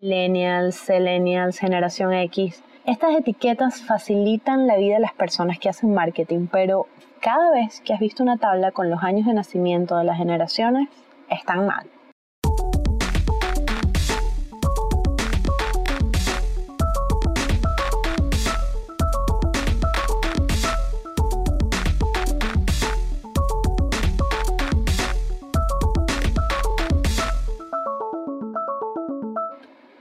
millennials, selenials, generación X. Estas etiquetas facilitan la vida de las personas que hacen marketing, pero cada vez que has visto una tabla con los años de nacimiento de las generaciones, están mal.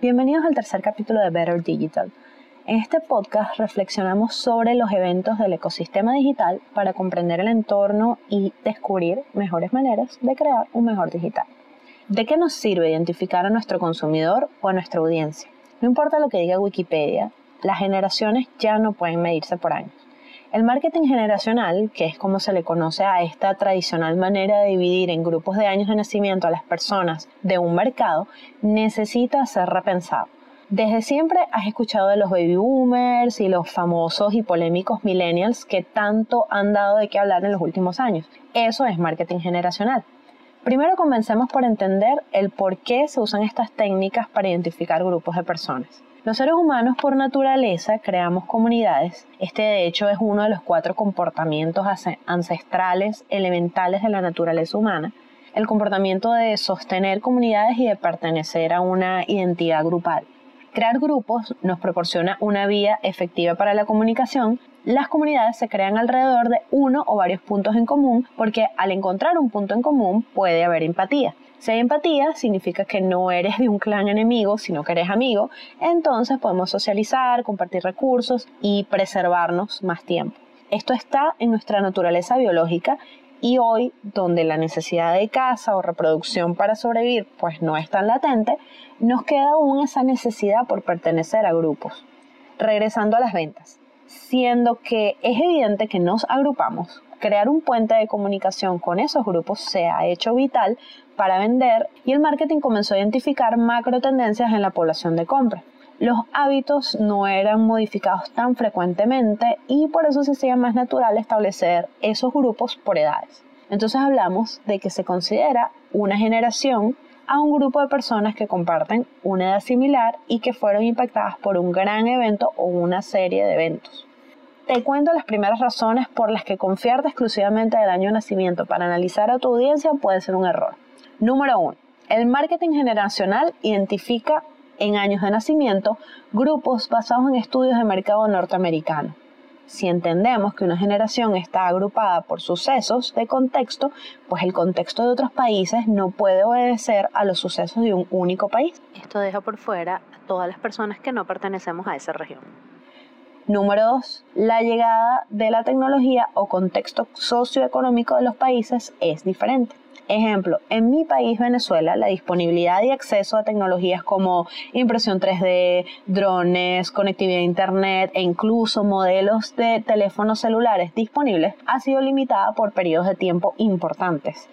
Bienvenidos al tercer capítulo de Better Digital. En este podcast reflexionamos sobre los eventos del ecosistema digital para comprender el entorno y descubrir mejores maneras de crear un mejor digital. ¿De qué nos sirve identificar a nuestro consumidor o a nuestra audiencia? No importa lo que diga Wikipedia, las generaciones ya no pueden medirse por años. El marketing generacional, que es como se le conoce a esta tradicional manera de dividir en grupos de años de nacimiento a las personas de un mercado, necesita ser repensado. Desde siempre has escuchado de los baby boomers y los famosos y polémicos millennials que tanto han dado de qué hablar en los últimos años. Eso es marketing generacional. Primero comencemos por entender el por qué se usan estas técnicas para identificar grupos de personas. Los seres humanos por naturaleza creamos comunidades. Este de hecho es uno de los cuatro comportamientos ancestrales elementales de la naturaleza humana. El comportamiento de sostener comunidades y de pertenecer a una identidad grupal. Crear grupos nos proporciona una vía efectiva para la comunicación. Las comunidades se crean alrededor de uno o varios puntos en común porque al encontrar un punto en común puede haber empatía. Si hay empatía, significa que no eres de un clan enemigo, sino que eres amigo. Entonces podemos socializar, compartir recursos y preservarnos más tiempo. Esto está en nuestra naturaleza biológica y hoy, donde la necesidad de caza o reproducción para sobrevivir pues no es tan latente, nos queda aún esa necesidad por pertenecer a grupos. Regresando a las ventas, siendo que es evidente que nos agrupamos, crear un puente de comunicación con esos grupos se ha hecho vital para vender y el marketing comenzó a identificar macro tendencias en la población de compra. Los hábitos no eran modificados tan frecuentemente y por eso se hacía más natural establecer esos grupos por edades. Entonces hablamos de que se considera una generación a un grupo de personas que comparten una edad similar y que fueron impactadas por un gran evento o una serie de eventos. Te cuento las primeras razones por las que confiarte exclusivamente del año de nacimiento para analizar a tu audiencia puede ser un error. Número 1. El marketing generacional identifica en años de nacimiento grupos basados en estudios de mercado norteamericano. Si entendemos que una generación está agrupada por sucesos de contexto, pues el contexto de otros países no puede obedecer a los sucesos de un único país. Esto deja por fuera a todas las personas que no pertenecemos a esa región. Número dos, la llegada de la tecnología o contexto socioeconómico de los países es diferente. Ejemplo, en mi país, Venezuela, la disponibilidad y acceso a tecnologías como impresión 3D, drones, conectividad a Internet e incluso modelos de teléfonos celulares disponibles ha sido limitada por periodos de tiempo importantes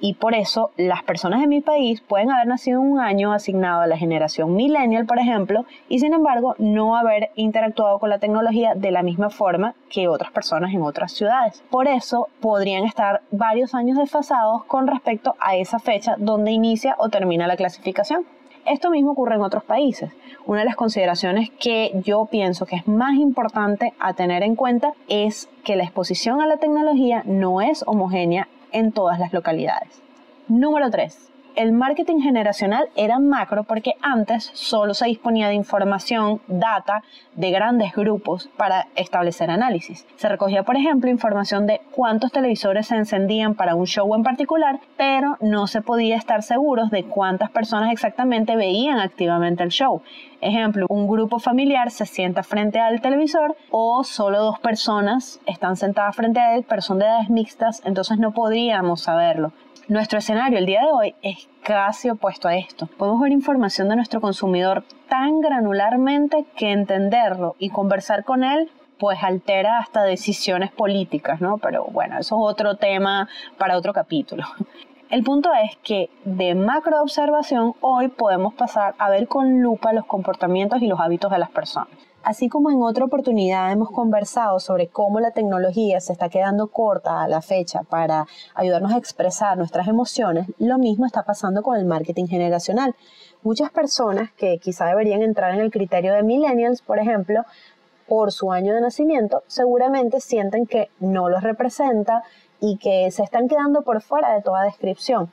y por eso las personas de mi país pueden haber nacido un año asignado a la generación millennial, por ejemplo, y sin embargo no haber interactuado con la tecnología de la misma forma que otras personas en otras ciudades. Por eso podrían estar varios años desfasados con respecto a esa fecha donde inicia o termina la clasificación. Esto mismo ocurre en otros países. Una de las consideraciones que yo pienso que es más importante a tener en cuenta es que la exposición a la tecnología no es homogénea en todas las localidades. Número 3 el marketing generacional era macro porque antes solo se disponía de información, data de grandes grupos para establecer análisis. Se recogía, por ejemplo, información de cuántos televisores se encendían para un show en particular, pero no se podía estar seguros de cuántas personas exactamente veían activamente el show. Ejemplo, un grupo familiar se sienta frente al televisor o solo dos personas están sentadas frente a él, pero de edades mixtas, entonces no podríamos saberlo. Nuestro escenario el día de hoy es casi opuesto a esto. Podemos ver información de nuestro consumidor tan granularmente que entenderlo y conversar con él pues altera hasta decisiones políticas, ¿no? Pero bueno, eso es otro tema para otro capítulo. El punto es que de macro observación hoy podemos pasar a ver con lupa los comportamientos y los hábitos de las personas. Así como en otra oportunidad hemos conversado sobre cómo la tecnología se está quedando corta a la fecha para ayudarnos a expresar nuestras emociones, lo mismo está pasando con el marketing generacional. Muchas personas que quizá deberían entrar en el criterio de millennials, por ejemplo, por su año de nacimiento, seguramente sienten que no los representa y que se están quedando por fuera de toda descripción.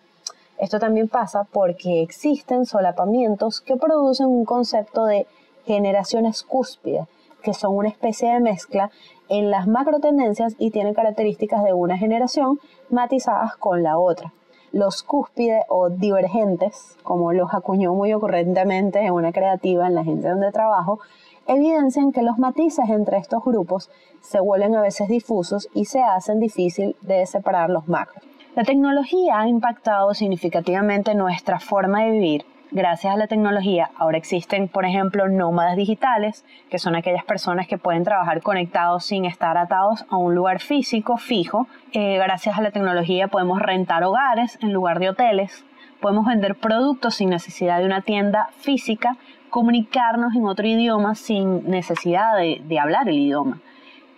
Esto también pasa porque existen solapamientos que producen un concepto de generaciones cúspides, que son una especie de mezcla en las macro tendencias y tienen características de una generación matizadas con la otra. Los cúspides o divergentes, como los acuñó muy ocurrentemente en una creativa en la agencia donde trabajo, evidencian que los matices entre estos grupos se vuelven a veces difusos y se hacen difícil de separar los macros. La tecnología ha impactado significativamente nuestra forma de vivir. Gracias a la tecnología ahora existen, por ejemplo, nómadas digitales, que son aquellas personas que pueden trabajar conectados sin estar atados a un lugar físico fijo. Eh, gracias a la tecnología podemos rentar hogares en lugar de hoteles, podemos vender productos sin necesidad de una tienda física, comunicarnos en otro idioma sin necesidad de, de hablar el idioma.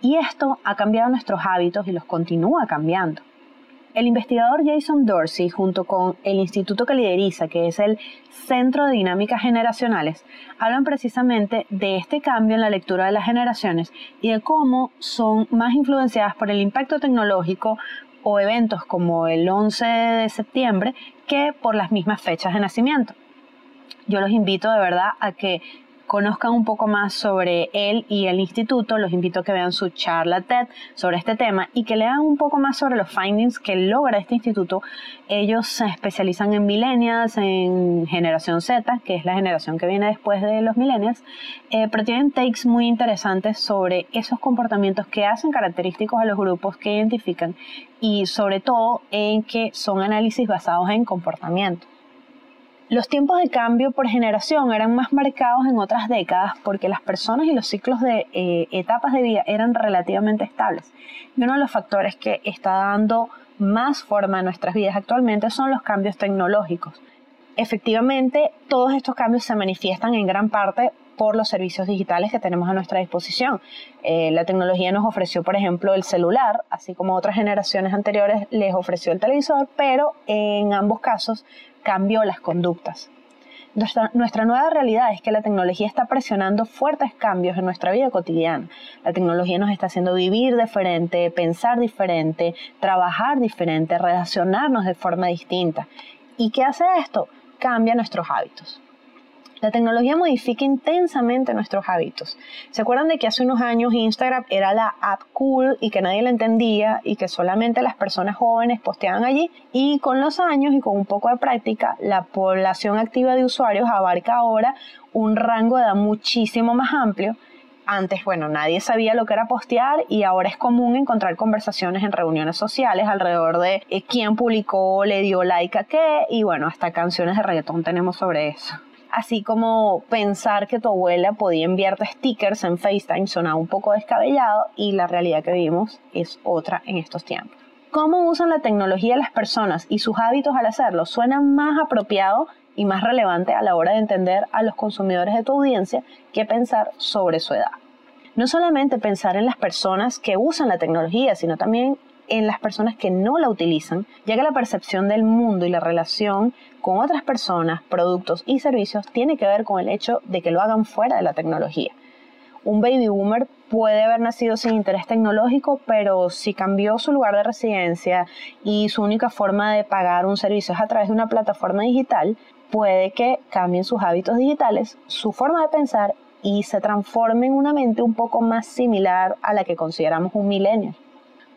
Y esto ha cambiado nuestros hábitos y los continúa cambiando. El investigador Jason Dorsey, junto con el instituto que lideriza, que es el Centro de Dinámicas Generacionales, hablan precisamente de este cambio en la lectura de las generaciones y de cómo son más influenciadas por el impacto tecnológico o eventos como el 11 de septiembre que por las mismas fechas de nacimiento. Yo los invito de verdad a que conozcan un poco más sobre él y el instituto, los invito a que vean su charla TED sobre este tema y que lean un poco más sobre los findings que logra este instituto. Ellos se especializan en millennials, en generación Z, que es la generación que viene después de los millennials, eh, pero tienen takes muy interesantes sobre esos comportamientos que hacen característicos a los grupos que identifican y sobre todo en que son análisis basados en comportamiento. Los tiempos de cambio por generación eran más marcados en otras décadas porque las personas y los ciclos de eh, etapas de vida eran relativamente estables. Y uno de los factores que está dando más forma a nuestras vidas actualmente son los cambios tecnológicos. Efectivamente, todos estos cambios se manifiestan en gran parte por los servicios digitales que tenemos a nuestra disposición. Eh, la tecnología nos ofreció, por ejemplo, el celular, así como otras generaciones anteriores les ofreció el televisor, pero en ambos casos cambió las conductas. Nuestra, nueva realidad es que la tecnología está presionando fuertes cambios en nuestra vida cotidiana. La tecnología nos está haciendo vivir diferente, pensar diferente, trabajar diferente, relacionarnos de forma distinta. ¿Y qué hace esto? Cambia nuestros hábitos. La tecnología modifica intensamente nuestros hábitos. ¿Se acuerdan de que hace unos años Instagram era la app cool y que nadie la entendía y que solamente las personas jóvenes posteaban allí? Y con los años y con un poco de práctica, la población activa de usuarios abarca ahora un rango de edad muchísimo más amplio antes, bueno, nadie sabía lo que era postear y ahora es común encontrar conversaciones en reuniones sociales alrededor de eh, quién publicó, le dio like a qué y bueno, hasta canciones de reggaetón tenemos sobre eso así como pensar que tu abuela podía enviarte stickers en FaceTime sonaba un poco descabellado y la realidad que vivimos es otra en estos tiempos. Cómo usan la tecnología las personas y sus hábitos al hacerlo suena más apropiado y más relevante a la hora de entender a los consumidores de tu audiencia que pensar sobre su edad. No solamente pensar en las personas que usan la tecnología, sino también en las personas que no la utilizan, ya que la percepción del mundo y la relación con otras personas, productos y servicios tiene que ver con el hecho de que lo hagan fuera de la tecnología. Un baby boomer puede haber nacido sin interés tecnológico, pero si cambió su lugar de residencia y su única forma de pagar un servicio es a través de una plataforma digital, puede que cambien sus hábitos digitales, su forma de pensar y se transforme en una mente un poco más similar a la que consideramos un milenio.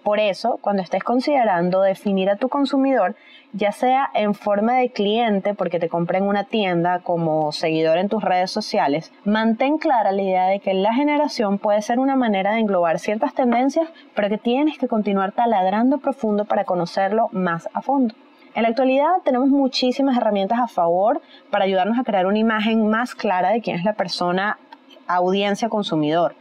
Por eso, cuando estés considerando definir a tu consumidor, ya sea en forma de cliente, porque te compré en una tienda, como seguidor en tus redes sociales, mantén clara la idea de que la generación puede ser una manera de englobar ciertas tendencias, pero que tienes que continuar taladrando profundo para conocerlo más a fondo. En la actualidad tenemos muchísimas herramientas a favor para ayudarnos a crear una imagen más clara de quién es la persona audiencia consumidor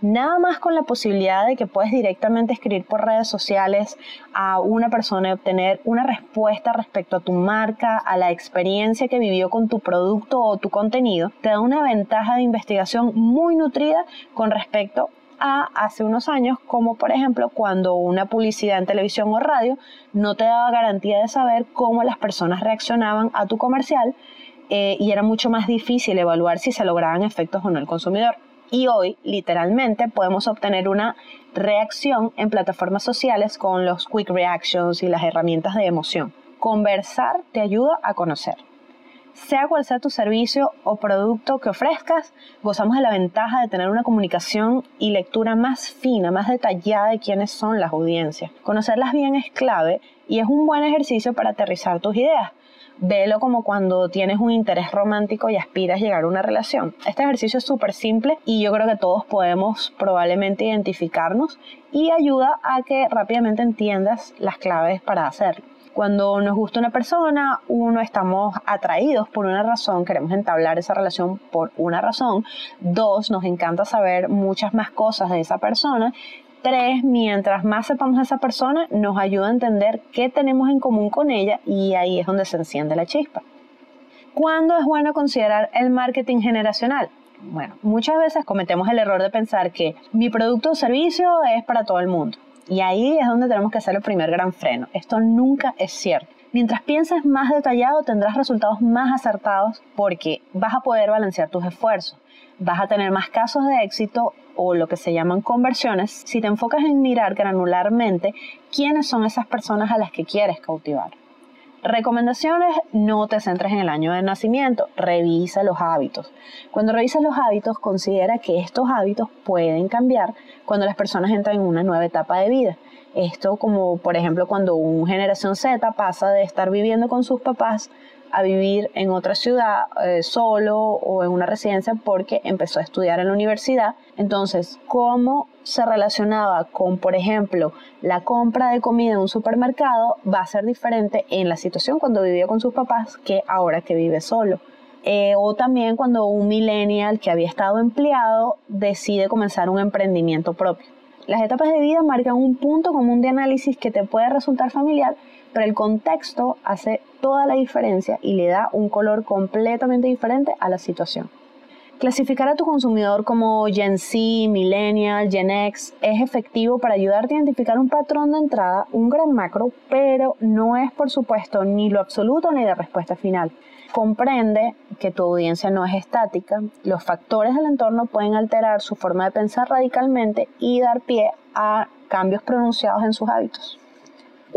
nada más con la posibilidad de que puedes directamente escribir por redes sociales a una persona y obtener una respuesta respecto a tu marca, a la experiencia que vivió con tu producto o tu contenido, te da una ventaja de investigación muy nutrida con respecto a hace unos años, como por ejemplo cuando una publicidad en televisión o radio no te daba garantía de saber cómo las personas reaccionaban a tu comercial eh, y era mucho más difícil evaluar si se lograban efectos o no el consumidor. Y hoy, literalmente, podemos obtener una reacción en plataformas sociales con los quick reactions y las herramientas de emoción. Conversar te ayuda a conocer. Sea cual sea tu servicio o producto que ofrezcas, gozamos de la ventaja de tener una comunicación y lectura más fina, más detallada de quiénes son las audiencias. Conocerlas bien es clave y es un buen ejercicio para aterrizar tus ideas. Velo como cuando tienes un interés romántico y aspiras a llegar a una relación. Este ejercicio es súper simple y yo creo que todos podemos probablemente identificarnos y ayuda a que rápidamente entiendas las claves para hacerlo. Cuando nos gusta una persona, uno, estamos atraídos por una razón, queremos entablar esa relación por una razón. Dos, nos encanta saber muchas más cosas de esa persona. Tres, mientras más sepamos de esa persona, nos ayuda a entender qué tenemos en común con ella y ahí es donde se enciende la chispa. ¿Cuándo es bueno considerar el marketing generacional? Bueno, muchas veces cometemos el error de pensar que mi producto o servicio es para todo el mundo y ahí es donde tenemos que hacer el primer gran freno. Esto nunca es cierto. Mientras pienses más detallado tendrás resultados más acertados porque vas a poder balancear tus esfuerzos. Vas a tener más casos de éxito o lo que se llaman conversiones si te enfocas en mirar granularmente quiénes son esas personas a las que quieres cautivar. Recomendaciones, no te centres en el año de nacimiento, revisa los hábitos. Cuando revisas los hábitos, considera que estos hábitos pueden cambiar cuando las personas entran en una nueva etapa de vida. Esto como por ejemplo cuando una generación Z pasa de estar viviendo con sus papás a vivir en otra ciudad eh, solo o en una residencia porque empezó a estudiar en la universidad. Entonces, ¿cómo se relacionaba con, por ejemplo, la compra de comida en un supermercado? Va a ser diferente en la situación cuando vivía con sus papás que ahora que vive solo. Eh, o también cuando un millennial que había estado empleado decide comenzar un emprendimiento propio. Las etapas de vida marcan un punto común de análisis que te puede resultar familiar, pero el contexto hace toda la diferencia y le da un color completamente diferente a la situación. Clasificar a tu consumidor como Gen Z, Millennial, Gen X es efectivo para ayudarte a identificar un patrón de entrada, un gran macro, pero no es por supuesto ni lo absoluto ni la respuesta final. Comprende que tu audiencia no es estática, los factores del entorno pueden alterar su forma de pensar radicalmente y dar pie a cambios pronunciados en sus hábitos.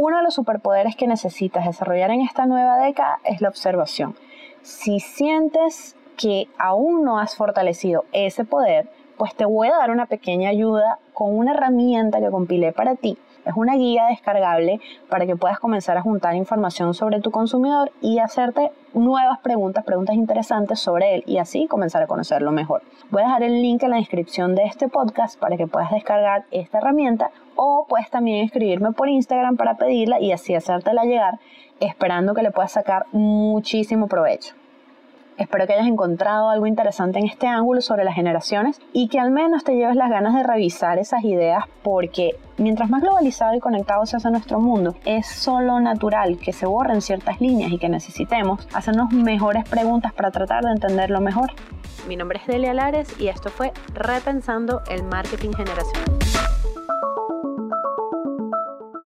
Uno de los superpoderes que necesitas desarrollar en esta nueva década es la observación. Si sientes que aún no has fortalecido ese poder, pues te voy a dar una pequeña ayuda con una herramienta que compilé para ti es una guía descargable para que puedas comenzar a juntar información sobre tu consumidor y hacerte nuevas preguntas, preguntas interesantes sobre él y así comenzar a conocerlo mejor. Voy a dejar el link en la descripción de este podcast para que puedas descargar esta herramienta o puedes también escribirme por Instagram para pedirla y así hacértela llegar esperando que le puedas sacar muchísimo provecho. Espero que hayas encontrado algo interesante en este ángulo sobre las generaciones y que al menos te lleves las ganas de revisar esas ideas porque mientras más globalizado y conectado se hace nuestro mundo, es solo natural que se borren ciertas líneas y que necesitemos hacernos mejores preguntas para tratar de entenderlo mejor. Mi nombre es Delia Lares y esto fue Repensando el Marketing Generacional.